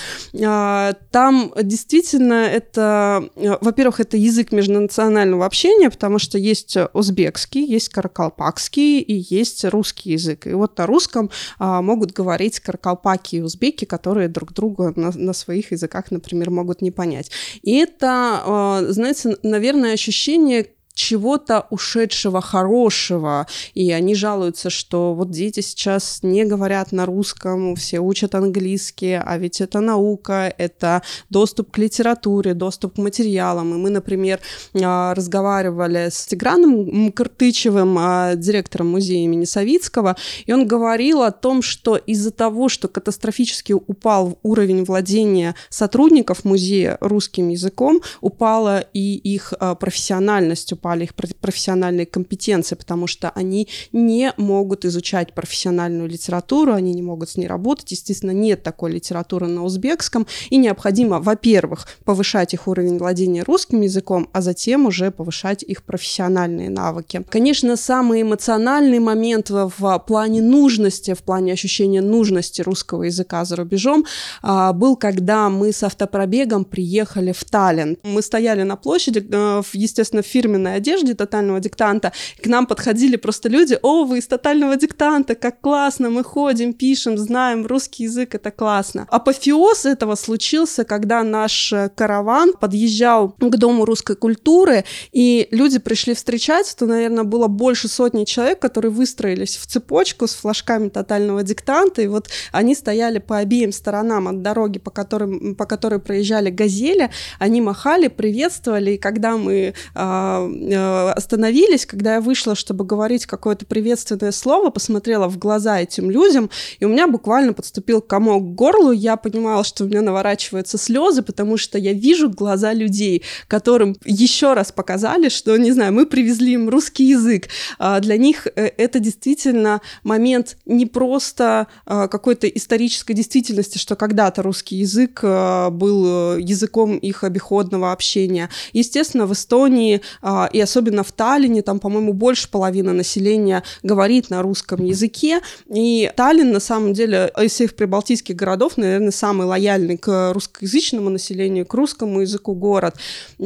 А, там действительно это, э, во-первых, это язык межнационального общения, потому что есть узбекский, есть каракалпакский и есть русский язык. И вот на русском а, могут говорить каракалпаки и узбеки, языки, которые друг друга на, на своих языках, например, могут не понять. И это, а, знаете, наверное, ощущение чего-то ушедшего хорошего, и они жалуются, что вот дети сейчас не говорят на русском, все учат английский, а ведь это наука, это доступ к литературе, доступ к материалам, и мы, например, а, разговаривали с Тиграном Картычевым, а, директором музея имени Савицкого, и он говорил о том, что из-за того, что катастрофически упал уровень владения сотрудников музея русским языком, упала и их а, профессиональность, упали их профессиональные компетенции, потому что они не могут изучать профессиональную литературу, они не могут с ней работать. Естественно, нет такой литературы на узбекском, и необходимо, во-первых, повышать их уровень владения русским языком, а затем уже повышать их профессиональные навыки. Конечно, самый эмоциональный момент в плане нужности, в плане ощущения нужности русского языка за рубежом а, был, когда мы с автопробегом приехали в Таллин. Мы стояли на площади, э, естественно, фирменной форменной одежде тотального диктанта. К нам подходили просто люди, о, вы из тотального диктанта, как классно, мы ходим, пишем, знаем русский язык, это классно. Апофеоз этого случился, когда наш э, караван подъезжал к Дому русской культуры, и люди пришли встречать, то, наверное, было больше сотни человек, которые выстроились в цепочку с флажками тотального диктанта, и вот они стояли по обеим сторонам от дороги, по, которым, по которой проезжали газели, они махали, приветствовали, и когда мы а, Э, остановились, когда я вышла, чтобы говорить какое-то приветственное слово, посмотрела в глаза этим людям, и у меня буквально подступил комок к горлу, я понимала, что у меня наворачиваются слезы, потому что я вижу глаза людей, которым еще раз показали, что, не знаю, мы привезли им русский язык. А для них э, это действительно момент не просто а, какой-то исторической действительности, что когда-то русский язык э, был языком их обиходного общения. Естественно, в Эстонии и особенно в Таллине, там, по-моему, больше половины населения говорит на русском языке, и Таллин, на самом деле, из всех прибалтийских городов, наверное, самый лояльный к русскоязычному населению, к русскому языку город.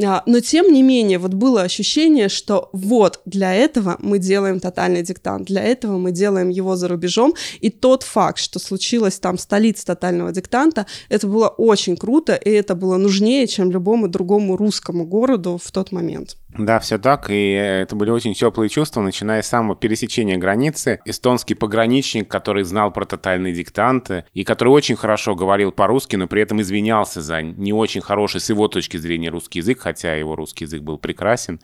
А, но, тем не менее, вот было ощущение, что вот для этого мы делаем тотальный диктант, для этого мы делаем его за рубежом, и тот факт, что случилось там столица тотального диктанта, это было очень круто, и это было нужнее, чем любому другому русскому городу в тот момент. Да, все так, и это были очень теплые чувства, начиная с самого пересечения границы. Эстонский пограничник, который знал про тотальные диктанты, и который очень хорошо говорил по-русски, но при этом извинялся за не очень хороший с его точки зрения русский язык, хотя его русский язык был прекрасен.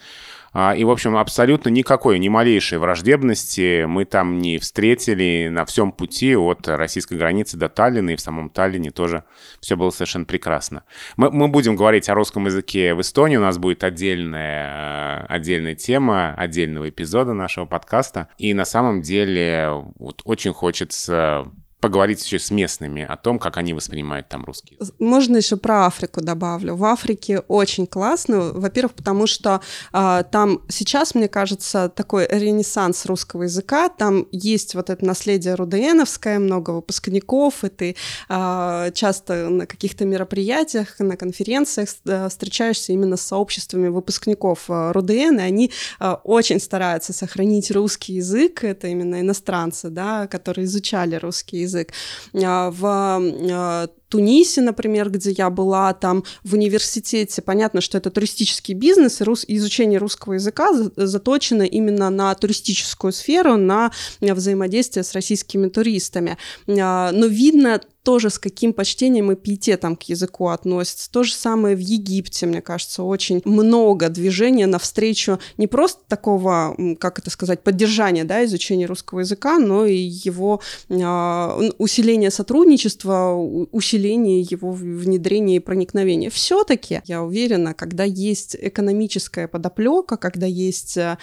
А, и, в общем, абсолютно никакой, ни малейшей враждебности мы там не встретили на всем пути от российской границы до Таллина, и в самом Таллине тоже все было совершенно прекрасно. Мы, мы будем говорить о русском языке в Эстонии, у нас будет отдельная, отдельная тема, отдельного эпизода нашего подкаста. И на самом деле вот очень хочется поговорить еще с местными о том, как они воспринимают там русский Можно еще про Африку добавлю. В Африке очень классно, во-первых, потому что э, там сейчас, мне кажется, такой ренессанс русского языка, там есть вот это наследие руденовское, много выпускников, и ты э, часто на каких-то мероприятиях, на конференциях э, встречаешься именно с сообществами выпускников э, РУДН, и они э, очень стараются сохранить русский язык, это именно иностранцы, да, которые изучали русский язык, язык. А, в а, Тунисе, например, где я была, там в университете, понятно, что это туристический бизнес, и рус... изучение русского языка заточено именно на туристическую сферу, на взаимодействие с российскими туристами. А, но видно тоже с каким почтением и пиететом к языку относятся. То же самое в Египте, мне кажется, очень много движения навстречу не просто такого, как это сказать, поддержания да, изучения русского языка, но и его э, усиления сотрудничества, усиления его внедрения и проникновения. Все-таки, я уверена, когда есть экономическая подоплека, когда есть э,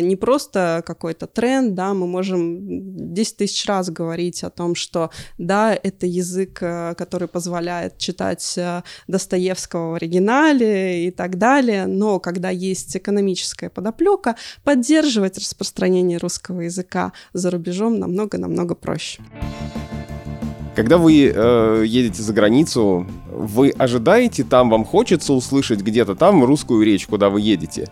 не просто какой-то тренд, да, мы можем 10 тысяч раз говорить о том, что да, это язык э, который позволяет читать э, Достоевского в оригинале и так далее, но когда есть экономическая подоплека, поддерживать распространение русского языка за рубежом намного-намного проще. Когда вы э, едете за границу, вы ожидаете там, вам хочется услышать где-то там русскую речь, куда вы едете?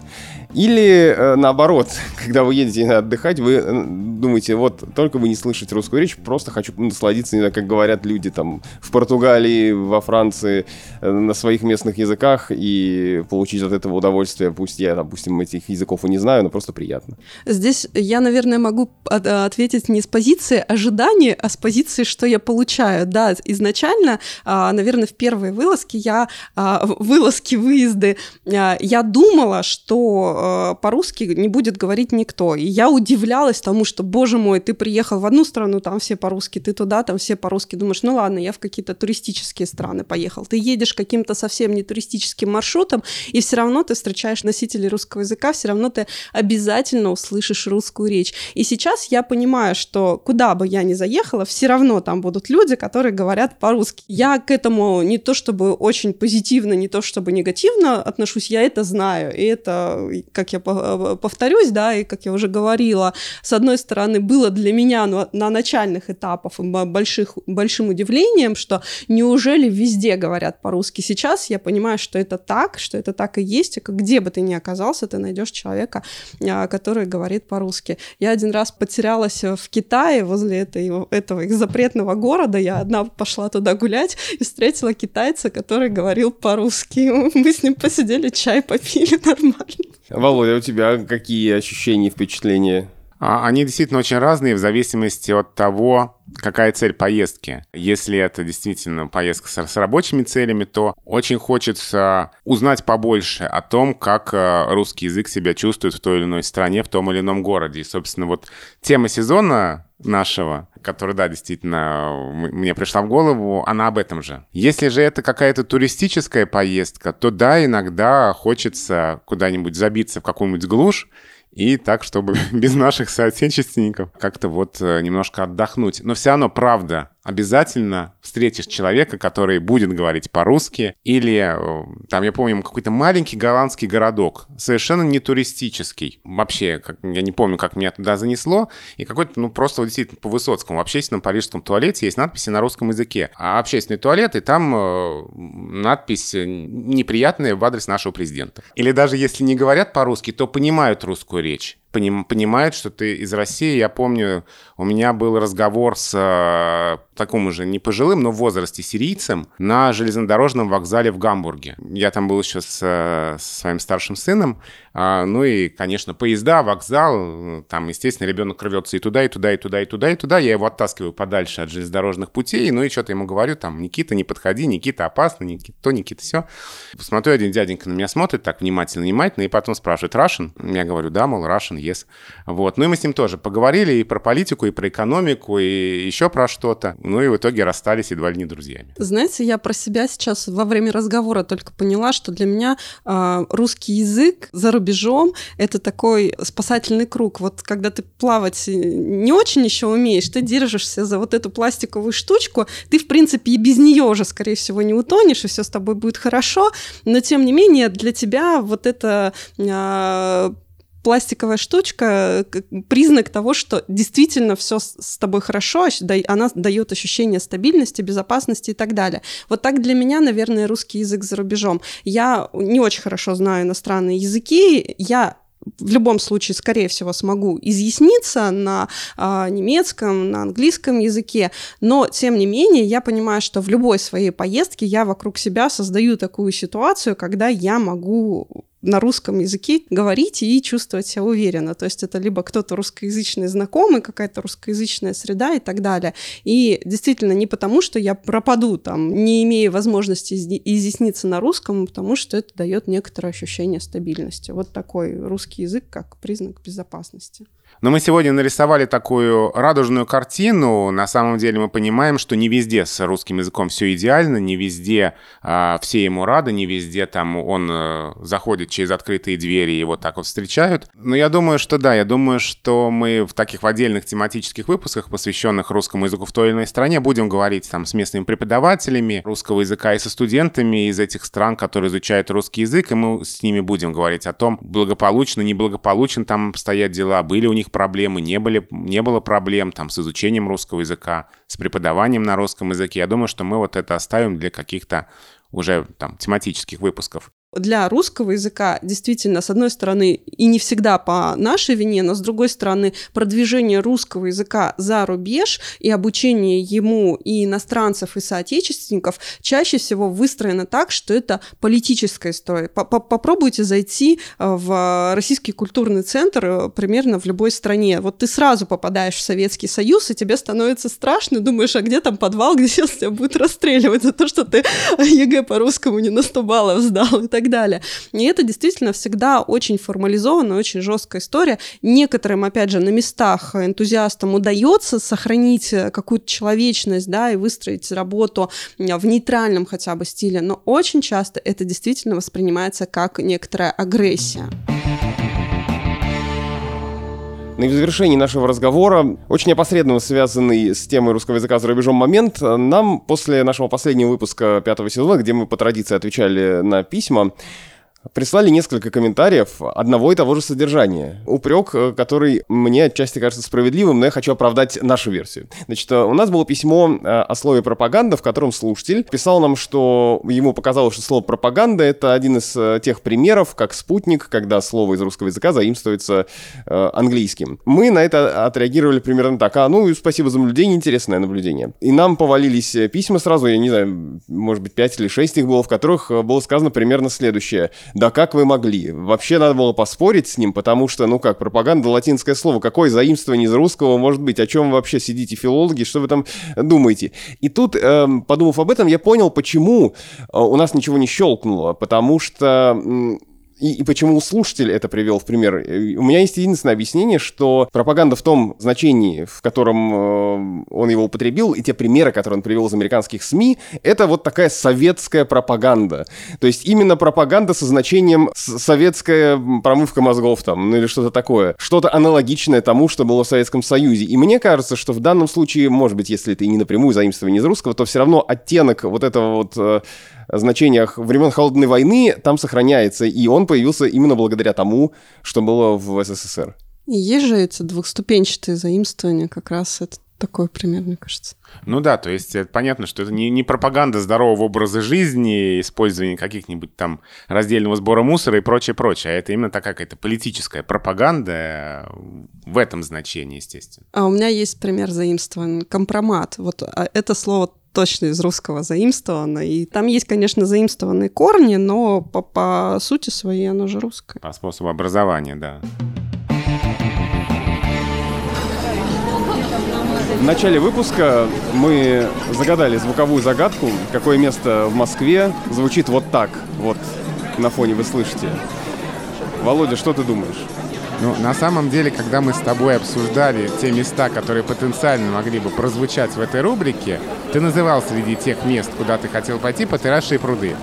Или э, наоборот, когда вы едете отдыхать, вы э, думаете, вот только вы не слышите русскую речь, просто хочу насладиться, не знаю, как говорят люди там в Португалии, во Франции, э, на своих местных языках и получить от этого удовольствие. Пусть я, допустим, этих языков и не знаю, но просто приятно. Здесь я, наверное, могу ответить не с позиции ожидания, а с позиции, что я получаю. Да, изначально, а, наверное, в первые вылазки я, а, вылазки, выезды, а, я думала, что Э, по-русски не будет говорить никто. И я удивлялась тому, что, боже мой, ты приехал в одну страну, там все по-русски, ты туда, там все по-русски. Думаешь, ну ладно, я в какие-то туристические страны поехал. Ты едешь каким-то совсем не туристическим маршрутом, и все равно ты встречаешь носителей русского языка, все равно ты обязательно услышишь русскую речь. И сейчас я понимаю, что куда бы я ни заехала, все равно там будут люди, которые говорят по-русски. Я к этому не то чтобы очень позитивно, не то чтобы негативно отношусь, я это знаю, и это как я э, повторюсь, да, и как я уже говорила, с одной стороны, было для меня ну, на начальных этапах больших, большим удивлением, что неужели везде говорят по-русски. Сейчас я понимаю, что это так, что это так и есть, и где бы ты ни оказался, ты найдешь человека, а, который говорит по-русски. Я один раз потерялась в Китае возле этой, этого их запретного города, я одна пошла туда гулять и встретила китайца, который говорил по-русски. Мы с ним посидели, чай попили нормально. Володя, у тебя какие ощущения, впечатления? А, они действительно очень разные в зависимости от того, какая цель поездки. Если это действительно поездка с, рабочими целями, то очень хочется узнать побольше о том, как э, русский язык себя чувствует в той или иной стране, в том или ином городе. И, собственно, вот тема сезона нашего, которая, да, действительно, мне пришла в голову, она об этом же. Если же это какая-то туристическая поездка, то да, иногда хочется куда-нибудь забиться в какую-нибудь глушь, и так, чтобы без наших соотечественников как-то вот э, немножко отдохнуть. Но все равно, правда, обязательно встретишь человека, который будет говорить по-русски, или э, там, я помню, какой-то маленький голландский городок, совершенно не туристический. Вообще, как, я не помню, как меня туда занесло, и какой-то, ну, просто вот действительно по Высоцкому, в общественном парижском туалете есть надписи на русском языке. А общественный туалет, и там э, надпись неприятная в адрес нашего президента. Или даже если не говорят по-русски, то понимают русскую речь поним, понимают, что ты из России. Я помню, у меня был разговор с э, таким уже не пожилым, но в возрасте сирийцем на железнодорожном вокзале в Гамбурге. Я там был еще с, э, со своим старшим сыном. А, ну и, конечно, поезда, вокзал. Там, естественно, ребенок рвется и туда, и туда, и туда, и туда, и туда. Я его оттаскиваю подальше от железнодорожных путей. Ну и что-то ему говорю, там, Никита, не подходи, Никита, опасно, Никита, то, Никита, все. Смотрю, один дяденька на меня смотрит так внимательно, внимательно, и потом спрашивает, Russian? Я говорю, да, мол, Russian, yes. Вот. Ну и мы с ним тоже поговорили и про политику, и про экономику, и еще про что-то. Ну и в итоге расстались едва ли не друзьями. Знаете, я про себя сейчас во время разговора только поняла, что для меня э, русский язык за рубежом — это такой спасательный круг. Вот когда ты плавать не очень еще умеешь, ты держишься за вот эту пластиковую штучку, ты, в принципе, и без нее уже, скорее всего, не утонешь, и все с тобой будет хорошо, но, тем не менее, для тебя вот это э, пластиковая штучка признак того, что действительно все с тобой хорошо, она дает ощущение стабильности, безопасности и так далее. Вот так для меня, наверное, русский язык за рубежом. Я не очень хорошо знаю иностранные языки, я в любом случае, скорее всего, смогу изъясниться на э, немецком, на английском языке, но, тем не менее, я понимаю, что в любой своей поездке я вокруг себя создаю такую ситуацию, когда я могу на русском языке говорить и чувствовать себя уверенно. То есть это либо кто-то русскоязычный знакомый, какая-то русскоязычная среда и так далее. И действительно не потому, что я пропаду там, не имея возможности изъясниться на русском, а потому что это дает некоторое ощущение стабильности. Вот такой русский язык как признак безопасности. Но мы сегодня нарисовали такую радужную картину. На самом деле мы понимаем, что не везде с русским языком все идеально, не везде а, все ему рады, не везде там он а, заходит через открытые двери и вот так вот встречают. Но я думаю, что да, я думаю, что мы в таких в отдельных тематических выпусках, посвященных русскому языку в той или иной стране, будем говорить там с местными преподавателями русского языка и со студентами из этих стран, которые изучают русский язык, и мы с ними будем говорить о том, благополучно, неблагополучно там стоят дела, были у них проблемы, не, были, не было проблем там с изучением русского языка, с преподаванием на русском языке. Я думаю, что мы вот это оставим для каких-то уже там тематических выпусков для русского языка действительно, с одной стороны, и не всегда по нашей вине, но с другой стороны, продвижение русского языка за рубеж и обучение ему и иностранцев, и соотечественников чаще всего выстроено так, что это политическая история. Попробуйте зайти э, в Российский культурный центр э, примерно в любой стране. Вот ты сразу попадаешь в Советский Союз, и тебе становится страшно, думаешь, а где там подвал, где сейчас тебя будут расстреливать за то, что ты ЕГЭ по русскому не на 100 баллов сдал и так так далее. И это действительно всегда очень формализованная, очень жесткая история. Некоторым, опять же, на местах энтузиастам удается сохранить э, какую-то человечность, да, и выстроить работу в нейтральном хотя бы стиле, но очень часто это действительно воспринимается как некоторая агрессия. Ну и в завершении нашего разговора, очень опосредованно связанный с темой русского языка за рубежом момент, нам после нашего последнего выпуска пятого сезона, где мы по традиции отвечали на письма, прислали несколько комментариев одного и того же содержания. Упрек, э, который мне отчасти кажется справедливым, но я хочу оправдать нашу версию. Значит, э, у нас было письмо э, о слове «пропаганда», в котором слушатель писал нам, что ему показалось, что слово «пропаганда» — это один из тех примеров, как спутник, когда слово из русского языка заимствуется английским. Мы на это отреагировали примерно так. А, ну, спасибо за наблюдение, интересное наблюдение. И нам повалились письма сразу, я не знаю, может быть, пять или шесть их было, в которых было сказано примерно следующее да как вы могли? Вообще надо было поспорить с ним, потому что, ну как, пропаганда латинское слово. Какое заимствование из русского может быть? О чем вы вообще сидите, филологи? Что вы там думаете? И тут, э, подумав об этом, я понял, почему э, у нас ничего не щелкнуло. Потому что и, и почему слушатель это привел в пример. У меня есть единственное объяснение, что пропаганда в том значении, в котором э, он его употребил, и те примеры, которые он привел из американских СМИ, это вот такая советская пропаганда. То есть именно пропаганда со значением советская промывка мозгов там, ну или что-то такое. Что-то аналогичное тому, что было в Советском Союзе. И мне кажется, что в данном случае, может быть, если это и не напрямую заимствование из русского, то все равно оттенок вот этого вот э, значениях времен Холодной войны там сохраняется, и он появился именно благодаря тому, что было в СССР. есть же эти двухступенчатые заимствования, как раз это такой пример, мне кажется. Ну да, то есть это понятно, что это не, не пропаганда здорового образа жизни, использование каких-нибудь там раздельного сбора мусора и прочее, прочее. А это именно такая какая-то политическая пропаганда в этом значении, естественно. А у меня есть пример заимствования. Компромат. Вот а это слово точно из русского заимствовано. И там есть, конечно, заимствованные корни, но по, по сути своей оно же русское. По способу образования, да. В начале выпуска мы загадали звуковую загадку, какое место в Москве звучит вот так, вот на фоне вы слышите. Володя, что ты думаешь? Ну, на самом деле, когда мы с тобой обсуждали те места, которые потенциально могли бы прозвучать в этой рубрике, ты называл среди тех мест, куда ты хотел пойти, Патераши и пруды.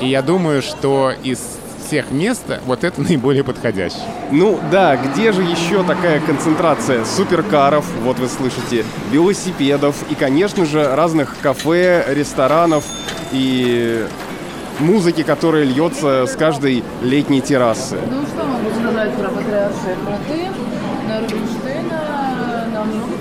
И я думаю, что из всех мест вот это наиболее подходящее. Ну да, где же еще такая концентрация суперкаров, вот вы слышите, велосипедов и, конечно же, разных кафе, ресторанов и музыки, которая льется с каждой летней террасы. Ну что могу сказать про патриаршие пруты? На Рубинштейна намного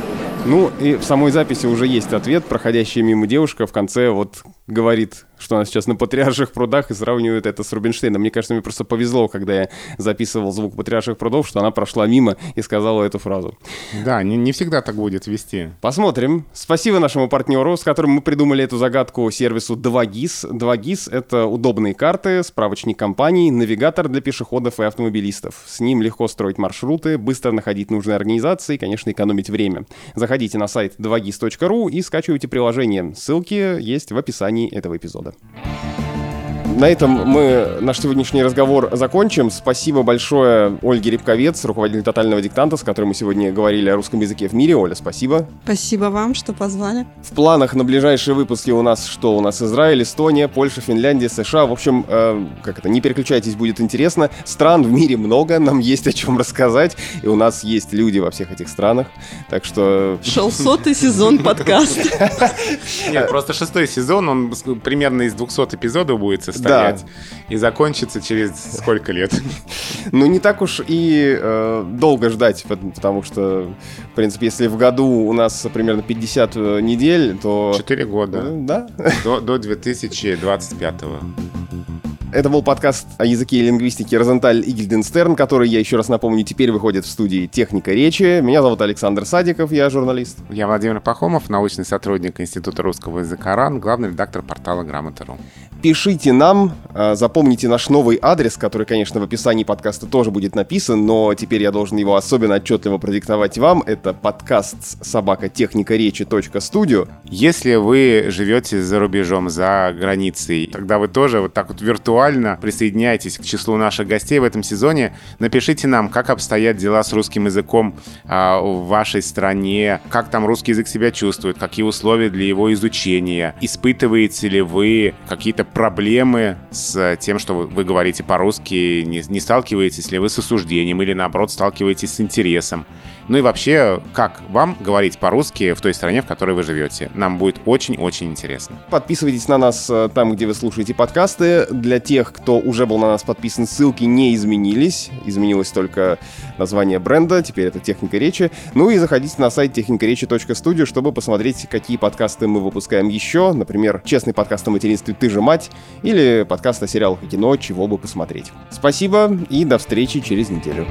ну, и в самой записи уже есть ответ. Проходящая мимо девушка в конце вот говорит, что она сейчас на Патриарших прудах и сравнивает это с Рубинштейном. Мне кажется, мне просто повезло, когда я записывал звук Патриарших прудов, что она прошла мимо и сказала эту фразу. Да, не, не всегда так будет вести. Посмотрим. Спасибо нашему партнеру, с которым мы придумали эту загадку сервису 2GIS. 2GIS — это удобные карты, справочник компаний, навигатор для пешеходов и автомобилистов. С ним легко строить маршруты, быстро находить нужные организации и, конечно, экономить время. Заходите на сайт 2gis.ru и скачивайте приложение. Ссылки есть в описании описании этого эпизода. segunda. На этом мы наш сегодняшний разговор закончим. Спасибо большое Ольге Рябковец, руководитель «Тотального диктанта», с которой мы сегодня говорили о русском языке в мире. Оля, спасибо. Спасибо вам, что позвали. В планах на ближайшие выпуски у нас что? У нас Израиль, Эстония, Польша, Финляндия, США. В общем, э, как это, не переключайтесь, будет интересно. Стран в мире много, нам есть о чем рассказать. И у нас есть люди во всех этих странах. Так что... Шел сотый сезон подкаста. Нет, просто шестой сезон, он примерно из 200 эпизодов будет состоять стоять. Да. И закончится через сколько лет? Ну, не так уж и э, долго ждать, потому что, в принципе, если в году у нас примерно 50 э, недель, то... 4 года. Э, да. До, до 2025 -го. Это был подкаст о языке и лингвистике Розенталь и Гильденстерн, который, я еще раз напомню, теперь выходит в студии «Техника речи». Меня зовут Александр Садиков, я журналист. Я Владимир Пахомов, научный сотрудник Института русского языка РАН, главный редактор портала Грамота.ру. Пишите нам, а, запомните наш новый адрес, который, конечно, в описании подкаста тоже будет написан, но теперь я должен его особенно отчетливо продиктовать вам. Это подкаст собака техника речи студио. Если вы живете за рубежом, за границей, тогда вы тоже вот так вот виртуально присоединяйтесь к числу наших гостей в этом сезоне. Напишите нам, как обстоят дела с русским языком а, в вашей стране, как там русский язык себя чувствует, какие условия для его изучения, испытываете ли вы какие-то проблемы с тем, что вы говорите по-русски, не, не сталкиваетесь ли вы с осуждением или, наоборот, сталкиваетесь с интересом. Ну и вообще, как вам говорить по-русски в той стране, в которой вы живете? Нам будет очень-очень интересно. Подписывайтесь на нас э, там, где вы слушаете подкасты. Для тех, кто уже был на нас подписан, ссылки не изменились. Изменилось только название бренда, теперь это техника речи. Ну и заходите на сайт техникаречи.студио, чтобы посмотреть, какие подкасты мы выпускаем еще. Например, честный подкаст о материнстве «Ты же мать» или подкаст о сериалах и кино «Чего бы посмотреть». Спасибо и до встречи через неделю.